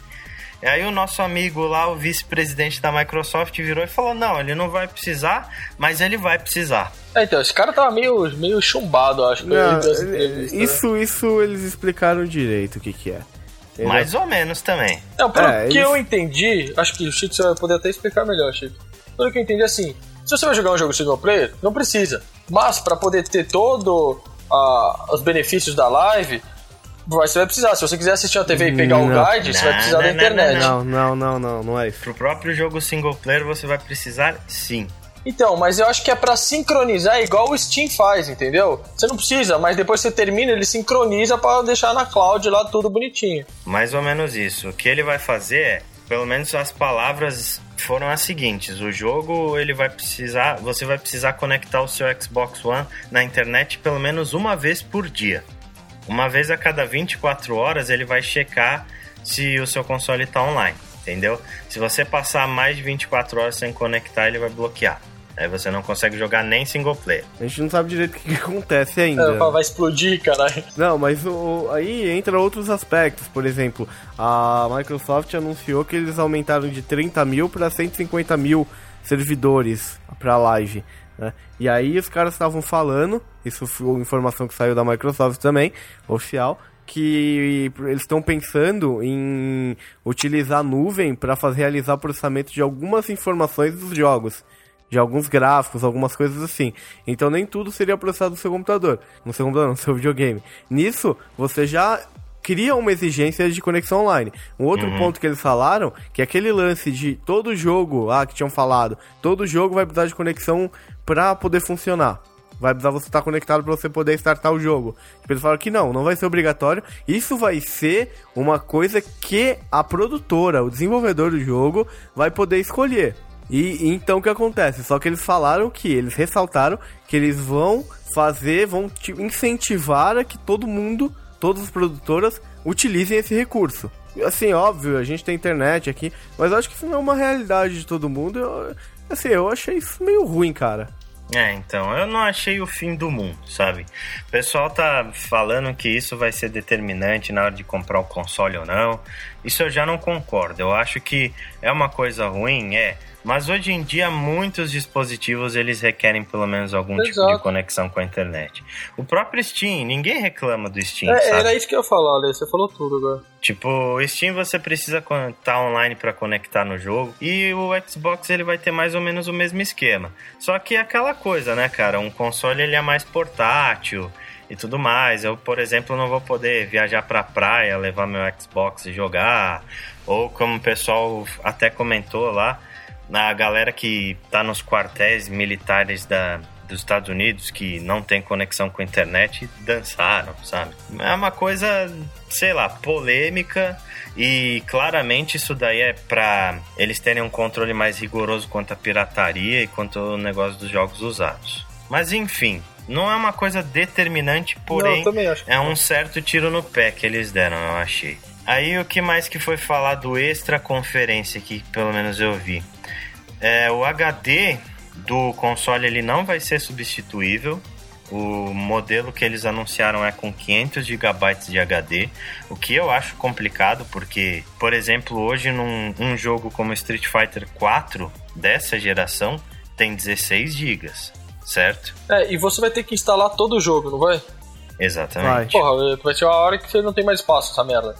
Speaker 1: E aí o nosso amigo lá, o vice-presidente da Microsoft, virou e falou: não, ele não vai precisar, mas ele vai precisar.
Speaker 3: É, então, esse cara tava meio, meio chumbado, acho. Não,
Speaker 2: isso, né? isso eles explicaram direito o que que é.
Speaker 1: Entendeu? Mais ou menos também.
Speaker 3: Não, pelo é, que eles... eu entendi, acho que o Chico você vai poder até explicar melhor, Chico. Pelo que eu entendi, assim, se você vai jogar um jogo single player, não precisa. Mas para poder ter todo os benefícios da live, você vai precisar. Se você quiser assistir a TV e pegar
Speaker 2: Não.
Speaker 3: o guide, você vai
Speaker 1: Não,
Speaker 3: precisar da
Speaker 1: não, não,
Speaker 3: internet.
Speaker 2: Não, não, não, não, não é isso.
Speaker 1: Pro próprio jogo single player você vai precisar sim.
Speaker 3: Então, mas eu acho que é pra sincronizar igual o Steam faz, entendeu? Você não precisa, mas depois você termina, ele sincroniza pra deixar na cloud lá tudo bonitinho.
Speaker 1: Mais ou menos isso. O que ele vai fazer é, pelo menos as palavras foram as seguintes: o jogo ele vai precisar, você vai precisar conectar o seu Xbox One na internet pelo menos uma vez por dia. Uma vez a cada 24 horas ele vai checar se o seu console está online, entendeu? Se você passar mais de 24 horas sem conectar, ele vai bloquear. Aí você não consegue jogar nem single player.
Speaker 2: A gente não sabe direito o que, que acontece ainda.
Speaker 3: É, vai explodir, caralho.
Speaker 2: Não, mas o, aí entra outros aspectos. Por exemplo, a Microsoft anunciou que eles aumentaram de 30 mil para 150 mil servidores para live. Né? E aí os caras estavam falando, isso foi informação que saiu da Microsoft também, oficial, que eles estão pensando em utilizar a nuvem para fazer realizar processamento de algumas informações dos jogos de alguns gráficos, algumas coisas assim. Então nem tudo seria processado no seu computador, no seu computador, no seu videogame. Nisso, você já cria uma exigência de conexão online. Um outro ponto que eles falaram, que é aquele lance de todo jogo, ah, que tinham falado, todo jogo vai precisar de conexão para poder funcionar. Vai precisar você estar conectado para você poder startar o jogo. Tipo, eles falaram que não, não vai ser obrigatório. Isso vai ser uma coisa que a produtora, o desenvolvedor do jogo, vai poder escolher. E, então o que acontece? Só que eles falaram que, eles ressaltaram que eles vão fazer, vão incentivar a que todo mundo, todas as produtoras, utilizem esse recurso. Assim, óbvio, a gente tem internet aqui, mas acho que isso não é uma realidade de todo mundo. Eu, assim, eu achei isso meio ruim, cara.
Speaker 1: É, então, eu não achei o fim do mundo, sabe? O pessoal tá falando que isso vai ser determinante na hora de comprar o console ou não. Isso eu já não concordo. Eu acho que é uma coisa ruim, é. Mas hoje em dia muitos dispositivos eles requerem pelo menos algum tipo de
Speaker 3: Exato.
Speaker 1: conexão com a internet. O próprio Steam, ninguém reclama do Steam,
Speaker 3: É,
Speaker 1: sabe?
Speaker 3: era isso que eu ia falar, Ale. Você falou tudo agora.
Speaker 1: Tipo, o Steam você precisa estar online para conectar no jogo e o Xbox ele vai ter mais ou menos o mesmo esquema. Só que é aquela coisa, né, cara? Um console ele é mais portátil e tudo mais. Eu, por exemplo, não vou poder viajar pra praia, levar meu Xbox e jogar. Ou como o pessoal até comentou lá, na galera que tá nos quartéis militares da, dos Estados Unidos que não tem conexão com a internet dançaram, sabe? É uma coisa, sei lá, polêmica e claramente isso daí é pra eles terem um controle mais rigoroso quanto à pirataria e quanto ao negócio dos jogos usados. Mas enfim, não é uma coisa determinante, porém
Speaker 3: Não, também acho.
Speaker 1: é um certo tiro no pé que eles deram, eu achei. Aí o que mais que foi falado extra conferência que pelo menos eu vi. É, o HD do console ele não vai ser substituível. O modelo que eles anunciaram é com 500 GB de HD, o que eu acho complicado porque, por exemplo, hoje num um jogo como Street Fighter 4 dessa geração tem 16 GB, certo?
Speaker 3: É, e você vai ter que instalar todo o jogo, não vai?
Speaker 1: Exatamente.
Speaker 3: Porra, vai ser uma hora que você não tem mais espaço, essa merda.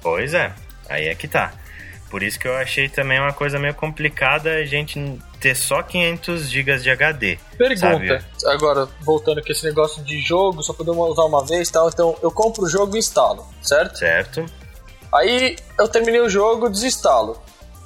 Speaker 1: Pois é, aí é que tá. Por isso que eu achei também uma coisa meio complicada a gente ter só 500 GB de HD.
Speaker 3: Pergunta,
Speaker 1: sabe?
Speaker 3: agora, voltando com esse negócio de jogo, só poder usar uma vez e tal, então eu compro o jogo e instalo, certo?
Speaker 1: Certo?
Speaker 3: Aí eu terminei o jogo, desinstalo.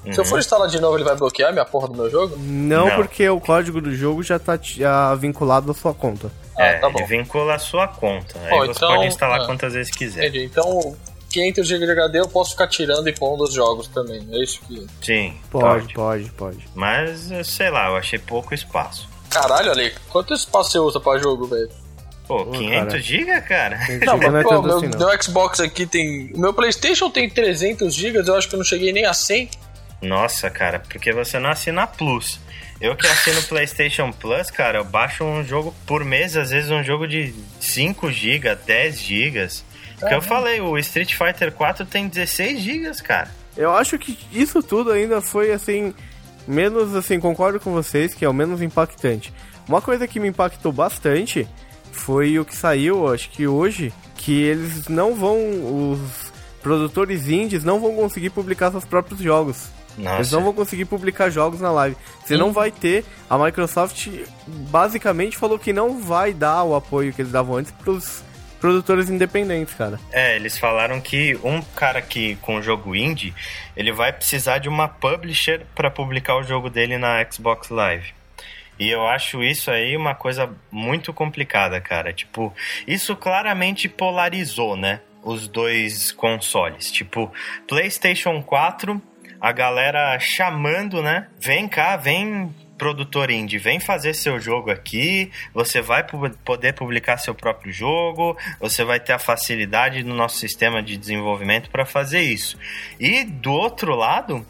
Speaker 3: Se eu
Speaker 1: Uhum.
Speaker 3: for instalar de novo, ele vai bloquear minha porra do meu jogo?
Speaker 2: Não,
Speaker 1: Não.
Speaker 2: porque o código do jogo já tá já vinculado à sua conta.
Speaker 3: Ah,
Speaker 1: é,
Speaker 3: tá bom.
Speaker 1: vincula a sua conta. Aí você
Speaker 3: então,
Speaker 1: pode instalar
Speaker 3: ah.
Speaker 1: quantas vezes quiser.
Speaker 3: Entendi. Então, 500 GB de HD eu posso ficar tirando e pondo os jogos também. É isso que.
Speaker 1: Sim,
Speaker 2: Pode, pode, pode.
Speaker 1: Mas, sei lá, eu achei pouco espaço.
Speaker 3: Caralho, Ale, quanto espaço você usa pra jogo, velho?
Speaker 1: Pô, 500
Speaker 2: cara.
Speaker 1: GB, cara?
Speaker 3: Não,
Speaker 2: Não,
Speaker 3: mas
Speaker 2: é
Speaker 3: pô, meu,
Speaker 2: assim, não.
Speaker 3: meu Xbox aqui tem. O meu PlayStation tem 300 GB, eu acho que eu não cheguei nem a 100.
Speaker 1: Nossa, cara, porque você não assina Plus. Eu que assino PlayStation Plus, cara, eu baixo um jogo por mês, às vezes um jogo de 5 GB, 10 GB. Que eu falei, o Street Fighter 4 tem 16 GB, cara.
Speaker 2: Eu acho que isso tudo ainda foi assim, menos assim, concordo com vocês que é o menos impactante. Uma coisa que me impactou bastante foi o que saiu, acho que hoje, que eles não vão, os produtores indies não vão conseguir publicar seus próprios jogos. Eles
Speaker 1: Nossa,
Speaker 2: não vão conseguir publicar jogos na live. Você não vai ter. A Microsoft basicamente falou que não vai dar o apoio que eles davam antes pros, produtores independentes, cara.
Speaker 1: É, eles falaram que um cara que com o jogo indie, ele vai precisar de uma publisher para publicar o jogo dele na Xbox Live. E eu acho isso aí uma coisa muito complicada, cara. Tipo, isso claramente polarizou, né? Os dois consoles. Tipo, PlayStation 4, a galera chamando, né? Vem cá, vem produtor indie, vem fazer seu jogo aqui, você vai poder publicar seu próprio jogo, você vai ter a facilidade no nosso sistema de desenvolvimento para fazer isso. E do outro lado,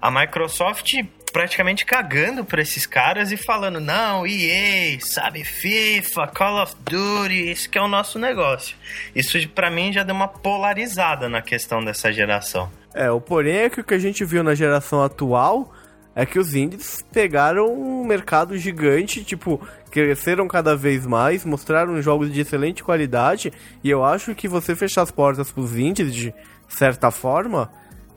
Speaker 1: a Microsoft praticamente cagando pra esses caras e falando, não, EA, sabe, FIFA, Call of Duty, isso que é o nosso negócio. Isso para mim já deu uma polarizada na questão dessa geração.
Speaker 2: É, o porém é que o que a gente viu na geração atual é que os indies pegaram um mercado gigante, tipo, cresceram cada vez mais, mostraram jogos de excelente qualidade, e eu acho que você fechar as portas pros indies de certa forma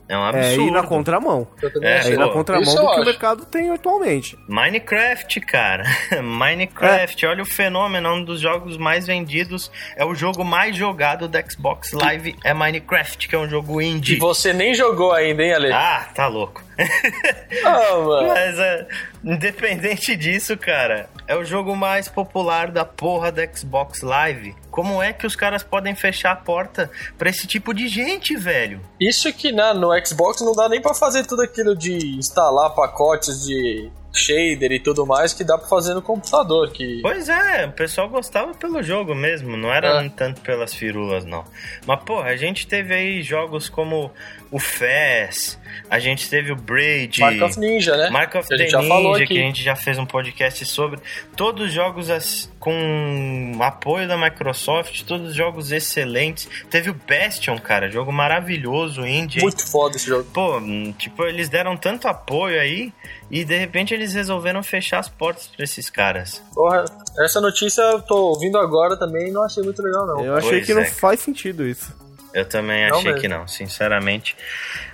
Speaker 1: é um absurdo. É
Speaker 2: ir na contramão. É, é ir na contramão do que acho. o mercado tem atualmente.
Speaker 1: Minecraft, cara. Minecraft, é. olha o fenômeno. Um dos jogos mais vendidos. É o jogo mais jogado do Xbox Live. É Minecraft, que é um jogo indie.
Speaker 3: E você nem jogou ainda, hein, Ale?
Speaker 1: Ah, tá louco.
Speaker 3: Mano.
Speaker 1: Mas, é, independente disso, cara, é o jogo mais popular da porra da Xbox Live. Como é que os caras podem fechar a porta para esse tipo de gente, velho?
Speaker 3: Isso que né, no Xbox não dá nem para fazer tudo aquilo de instalar pacotes de shader e tudo mais que dá pra fazer no computador. Que...
Speaker 1: Pois é, o pessoal gostava pelo jogo mesmo, não era é. tanto pelas firulas, não. Mas, porra, a gente teve aí jogos como o Fez, a gente teve o Braid.
Speaker 3: Mark of Ninja, né?
Speaker 1: Mark of the Ninja, que a gente já fez um podcast sobre. Todos os jogos com apoio da Microsoft, todos os jogos excelentes. Teve o Bastion, cara, jogo maravilhoso, indie.
Speaker 3: Muito foda esse jogo.
Speaker 1: Pô, tipo, eles deram tanto apoio aí e de repente eles resolveram fechar as portas pra esses caras.
Speaker 3: Porra, essa notícia eu tô ouvindo agora também e não achei muito legal, não.
Speaker 2: Eu achei pois que é. não faz sentido isso.
Speaker 1: Eu também não achei mesmo. que não, sinceramente.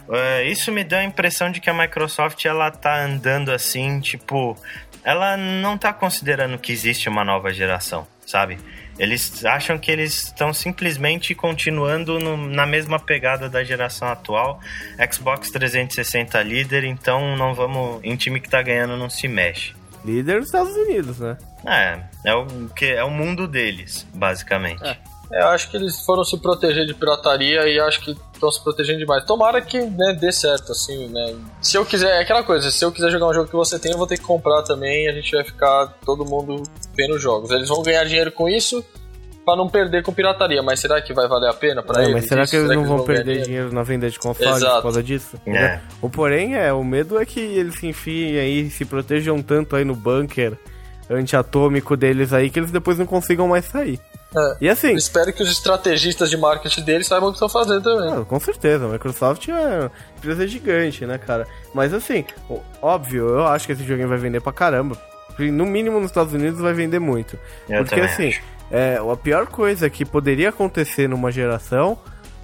Speaker 1: Uh, isso me deu a impressão de que a Microsoft ela tá andando assim, tipo, ela não tá considerando que existe uma nova geração, sabe? Eles acham que eles estão simplesmente continuando no, na mesma pegada da geração atual. Xbox 360 líder, então não vamos. Em time que tá ganhando não se mexe.
Speaker 2: Líder dos Estados Unidos, né?
Speaker 1: É, é o, que, é o mundo deles, basicamente.
Speaker 3: É. É, eu acho que eles foram se proteger de pirataria e acho que estão se protegendo demais. Tomara que né, dê certo, assim, né? Se eu quiser, é aquela coisa, se eu quiser jogar um jogo que você tem, eu vou ter que comprar também e a gente vai ficar todo mundo vendo jogos. Eles vão ganhar dinheiro com isso para não perder com pirataria, mas será que vai valer a pena para é, eles?
Speaker 2: Mas será que eles será não vão, vão perder dinheiro na venda de consoles Exato. por causa disso? É. O porém é, o medo é que eles se enfiem aí, se protejam tanto aí no bunker antiatômico deles aí que eles depois não consigam mais sair.
Speaker 3: É. E assim. espero que os estrategistas de marketing deles saibam o que estão fazendo também.
Speaker 2: Ah, com certeza, a Microsoft é uma empresa gigante, né, cara? Mas assim, óbvio, eu acho que esse joguinho vai vender pra caramba. No mínimo nos Estados Unidos vai vender muito. Eu Porque assim, é, a pior coisa que poderia acontecer numa geração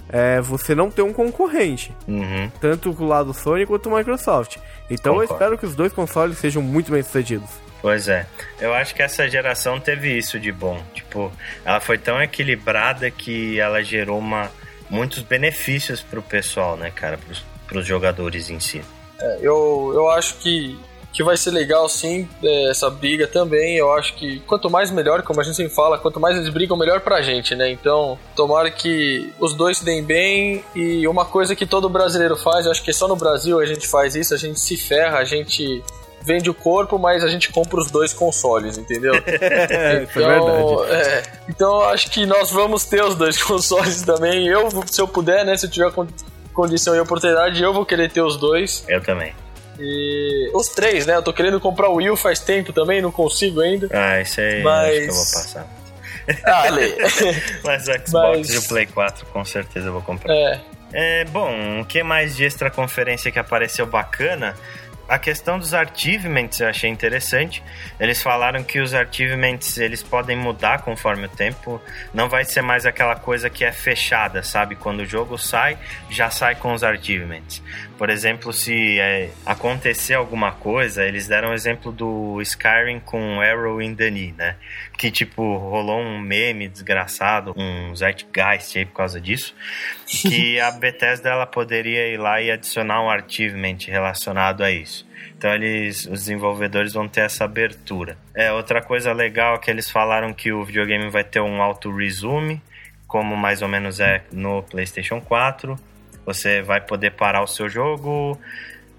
Speaker 2: é você não ter um concorrente.
Speaker 1: Uhum.
Speaker 2: Tanto do lado Sony quanto Microsoft. Então Concordo. eu espero que os dois consoles sejam muito bem sucedidos.
Speaker 1: Pois é. Eu acho que essa geração teve isso de bom. Tipo, ela foi tão equilibrada que ela gerou uma, muitos benefícios pro pessoal, né, cara? Pros, pros jogadores em si.
Speaker 3: É, eu, eu acho que, que vai ser legal, sim, é, essa briga também. Eu acho que quanto mais melhor, como a gente sempre fala, quanto mais eles brigam, melhor pra gente, né? Então, tomara que os dois se deem bem. E uma coisa que todo brasileiro faz, eu acho que só no Brasil a gente faz isso, a gente se ferra, a gente vende o corpo, mas a gente compra os dois consoles, entendeu?
Speaker 2: É, então, é verdade.
Speaker 3: É, então acho que nós vamos ter os dois consoles também. Eu, se eu puder, né? Se eu tiver condição e oportunidade, eu vou querer ter os dois.
Speaker 1: Eu também.
Speaker 3: E os três, né? Eu tô querendo comprar o Wii faz tempo também, não consigo ainda.
Speaker 1: Ah, isso aí mas... acho que eu vou passar.
Speaker 3: Ah,
Speaker 1: mas o Xbox mas... e o Play 4 com certeza eu vou comprar.
Speaker 3: É.
Speaker 1: É, bom, o que mais de extra conferência que apareceu bacana? A questão dos achievements eu achei interessante. Eles falaram que os achievements eles podem mudar conforme o tempo. Não vai ser mais aquela coisa que é fechada, sabe? Quando o jogo sai, já sai com os achievements. Por exemplo, se é, acontecer alguma coisa, eles deram o exemplo do Skyrim com Arrow in the Knee, né? Que tipo, rolou um meme desgraçado, um Zeitgeist aí por causa disso. Que a Bethesda ela poderia ir lá e adicionar um achievement relacionado a isso. Então eles, os desenvolvedores vão ter essa abertura. É outra coisa legal é que eles falaram que o videogame vai ter um auto resume, como mais ou menos é no PlayStation 4. Você vai poder parar o seu jogo,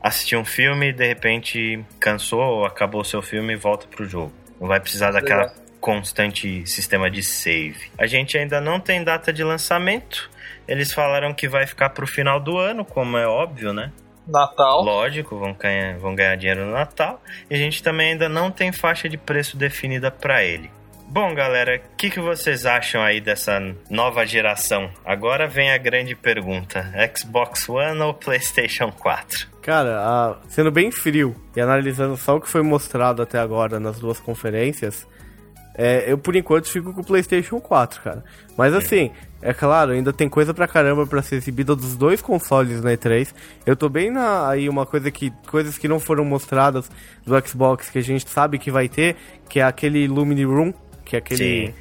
Speaker 1: assistir um filme, de repente cansou ou acabou o seu filme e volta pro jogo. Não vai precisar daquela legal. constante sistema de save. A gente ainda não tem data de lançamento. Eles falaram que vai ficar pro final do ano, como é óbvio, né?
Speaker 3: Natal.
Speaker 1: Lógico, vão ganhar, vão ganhar dinheiro no Natal. E a gente também ainda não tem faixa de preço definida para ele. Bom, galera, o que, que vocês acham aí dessa nova geração? Agora vem a grande pergunta: Xbox One ou PlayStation 4?
Speaker 2: Cara, sendo bem frio e analisando só o que foi mostrado até agora nas duas conferências, é, eu por enquanto fico com o PlayStation 4, cara. Mas assim, é claro, ainda tem coisa pra caramba pra ser exibida dos dois consoles na E3. Eu tô bem na aí uma coisa que coisas que não foram mostradas do Xbox que a gente sabe que vai ter, que é aquele Lumini Room, que é aquele Sim.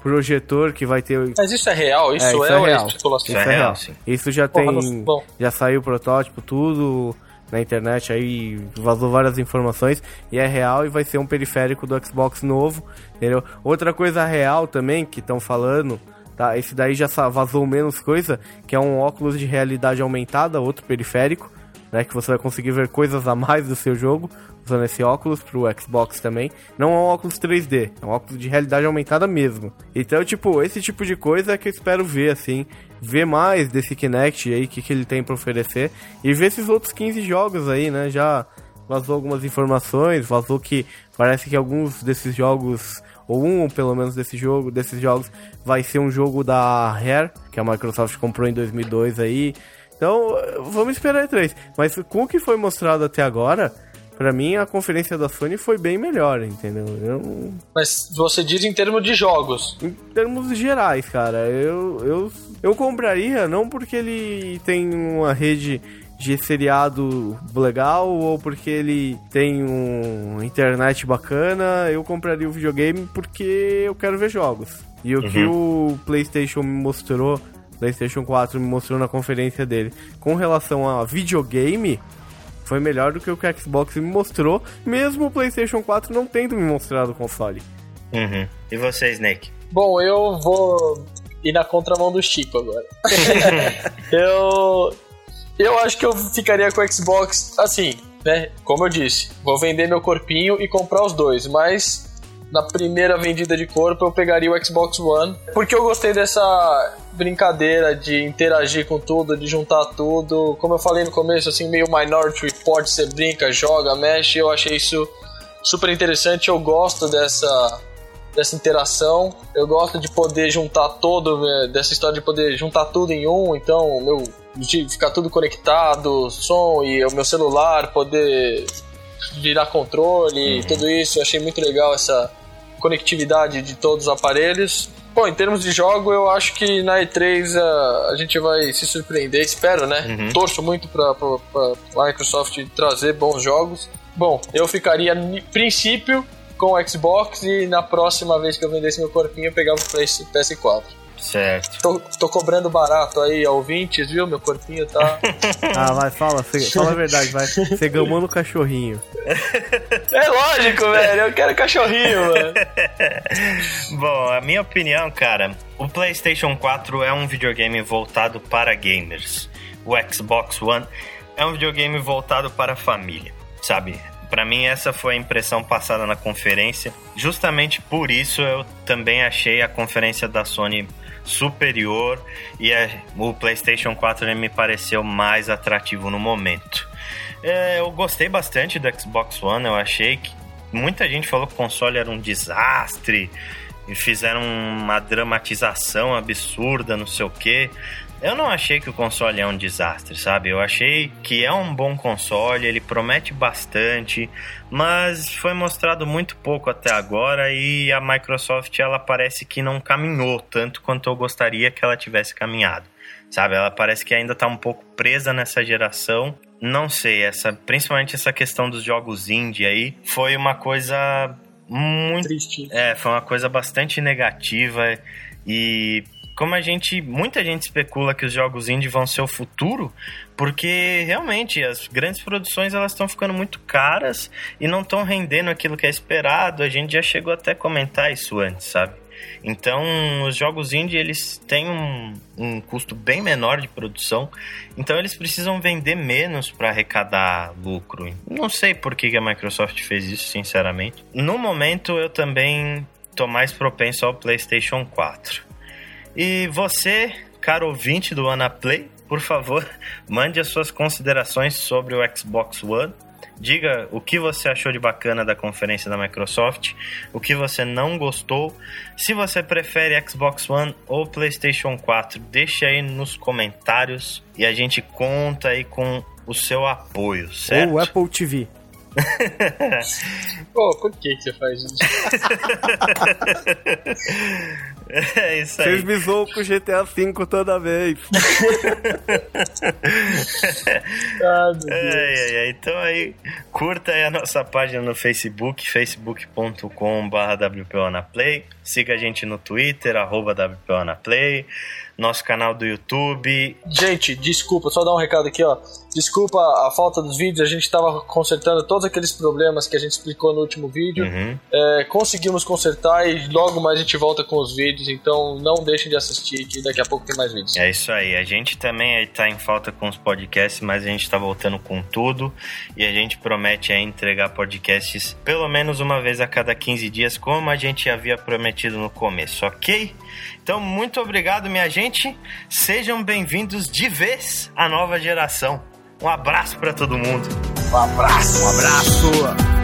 Speaker 2: projetor que vai ter.
Speaker 3: Mas isso é real? Isso é, isso é, é real. Isso,
Speaker 2: isso é, real. real. Isso já Porra, tem, já saiu o protótipo, tudo na internet aí vazou várias informações e é real e vai ser um periférico do Xbox novo, entendeu? Outra coisa real também que estão falando, tá? Esse daí já vazou menos coisa, que é um óculos de realidade aumentada, outro periférico, né, que você vai conseguir ver coisas a mais do seu jogo usando esse óculos pro Xbox também. Não é um óculos 3D, é um óculos de realidade aumentada mesmo. Então, tipo, esse tipo de coisa é que eu espero ver, assim, ver mais desse Kinect aí, o que, que ele tem para oferecer, e ver esses outros 15 jogos aí, né? Já vazou algumas informações, vazou que parece que alguns desses jogos ou um pelo menos desse jogo, desses jogos vai ser um jogo da Rare, que a Microsoft comprou em 2002 aí. Então, vamos esperar 3. Mas com o que foi mostrado até agora, para mim a conferência da Sony foi bem melhor, entendeu? Eu...
Speaker 3: Mas você diz em termos de jogos?
Speaker 2: Em termos gerais, cara. Eu, eu, eu compraria não porque ele tem uma rede de seriado legal ou porque ele tem um internet bacana, eu compraria o videogame porque eu quero ver jogos. E o uhum. que o PlayStation me mostrou PlayStation 4 me mostrou na conferência dele. Com relação a videogame, foi melhor do que o que o Xbox me mostrou, mesmo o PlayStation 4 não tendo me mostrado o console.
Speaker 1: Uhum. E você, Snake?
Speaker 3: Bom, eu vou ir na contramão do Chico agora. eu. Eu acho que eu ficaria com o Xbox assim, né? Como eu disse, vou vender meu corpinho e comprar os dois, mas na primeira vendida de corpo eu pegaria o Xbox One, porque eu gostei dessa brincadeira de interagir com tudo, de juntar tudo. Como eu falei no começo, assim, meio Minority Report, você brinca, joga, mexe, eu achei isso super interessante. Eu gosto dessa dessa interação. Eu gosto de poder juntar todo, né, dessa história de poder juntar tudo em um, então, meu, de ficar tudo conectado, som e o meu celular, poder virar controle, uhum. tudo isso. Eu achei muito legal essa conectividade de todos os aparelhos. Bom, em termos de jogo, eu acho que na E3 a, a gente vai se surpreender, espero, né? Uhum. Torço muito para a Microsoft trazer bons jogos. Bom, eu ficaria, no princípio, com o Xbox e na próxima vez que eu vendesse meu corpinho eu pegava o PS4.
Speaker 1: Certo.
Speaker 3: Tô, tô cobrando barato aí, ouvintes, viu? Meu corpinho tá.
Speaker 2: ah, vai, fala, fala a verdade, vai. Você gamou no cachorrinho.
Speaker 3: É lógico, velho. Eu quero cachorrinho, mano.
Speaker 1: Bom, a minha opinião, cara, o PlayStation 4 é um videogame voltado para gamers. O Xbox One é um videogame voltado para a família, sabe? Para mim, essa foi a impressão passada na conferência. Justamente por isso, eu também achei a conferência da Sony superior e a, o PlayStation 4 me pareceu mais atrativo no momento. É, eu gostei bastante do Xbox One, eu achei que muita gente falou que o console era um desastre e fizeram uma dramatização absurda, não sei o que. Eu não achei que o console é um desastre, sabe? Eu achei que é um bom console, ele promete bastante, mas foi mostrado muito pouco até agora e a Microsoft ela parece que não caminhou tanto quanto eu gostaria que ela tivesse caminhado. Sabe, ela parece que ainda tá um pouco presa nessa geração não sei, essa, principalmente essa questão dos jogos indie aí, foi uma coisa muito
Speaker 3: triste.
Speaker 1: É, foi uma coisa bastante negativa e como a gente, muita gente especula que os jogos indie vão ser o futuro, porque realmente as grandes produções elas estão ficando muito caras e não estão rendendo aquilo que é esperado. A gente já chegou até a comentar isso antes, sabe? Então, os jogos indie eles têm um, um custo bem menor de produção, então eles precisam vender menos para arrecadar lucro. Não sei por que a Microsoft fez isso, sinceramente. No momento, eu também tô mais propenso ao PlayStation 4. E você, caro ouvinte do Anaplay, por favor, mande as suas considerações sobre o Xbox One Diga o que você achou de bacana da conferência da Microsoft, o que você não gostou. Se você prefere Xbox One ou PlayStation 4, deixe aí nos comentários e a gente conta aí com o seu apoio, certo?
Speaker 2: Ou Apple TV.
Speaker 3: Pô, por que, que você faz isso?
Speaker 1: É isso aí.
Speaker 2: Vocês me zoam com GTA V toda vez.
Speaker 3: ah,
Speaker 1: é, é, então aí, curta aí a nossa página no Facebook, facebook.com.br WPOnaplay. Siga a gente no Twitter, arroba WPOnaplay nosso canal do YouTube.
Speaker 3: Gente, desculpa, só dar um recado aqui, ó. Desculpa a falta dos vídeos, a gente estava consertando todos aqueles problemas que a gente explicou no último vídeo.
Speaker 1: Uhum.
Speaker 3: É, conseguimos consertar e logo mais a gente volta com os vídeos, então não deixem de assistir que daqui a pouco tem mais vídeos.
Speaker 1: É isso aí, a gente também está em falta com os podcasts, mas a gente está voltando com tudo e a gente promete entregar podcasts pelo menos uma vez a cada 15 dias, como a gente havia prometido no começo, ok? Então, muito obrigado, minha gente. Sejam bem-vindos de vez à nova geração. Um abraço para todo mundo.
Speaker 3: Um abraço.
Speaker 2: Um abraço.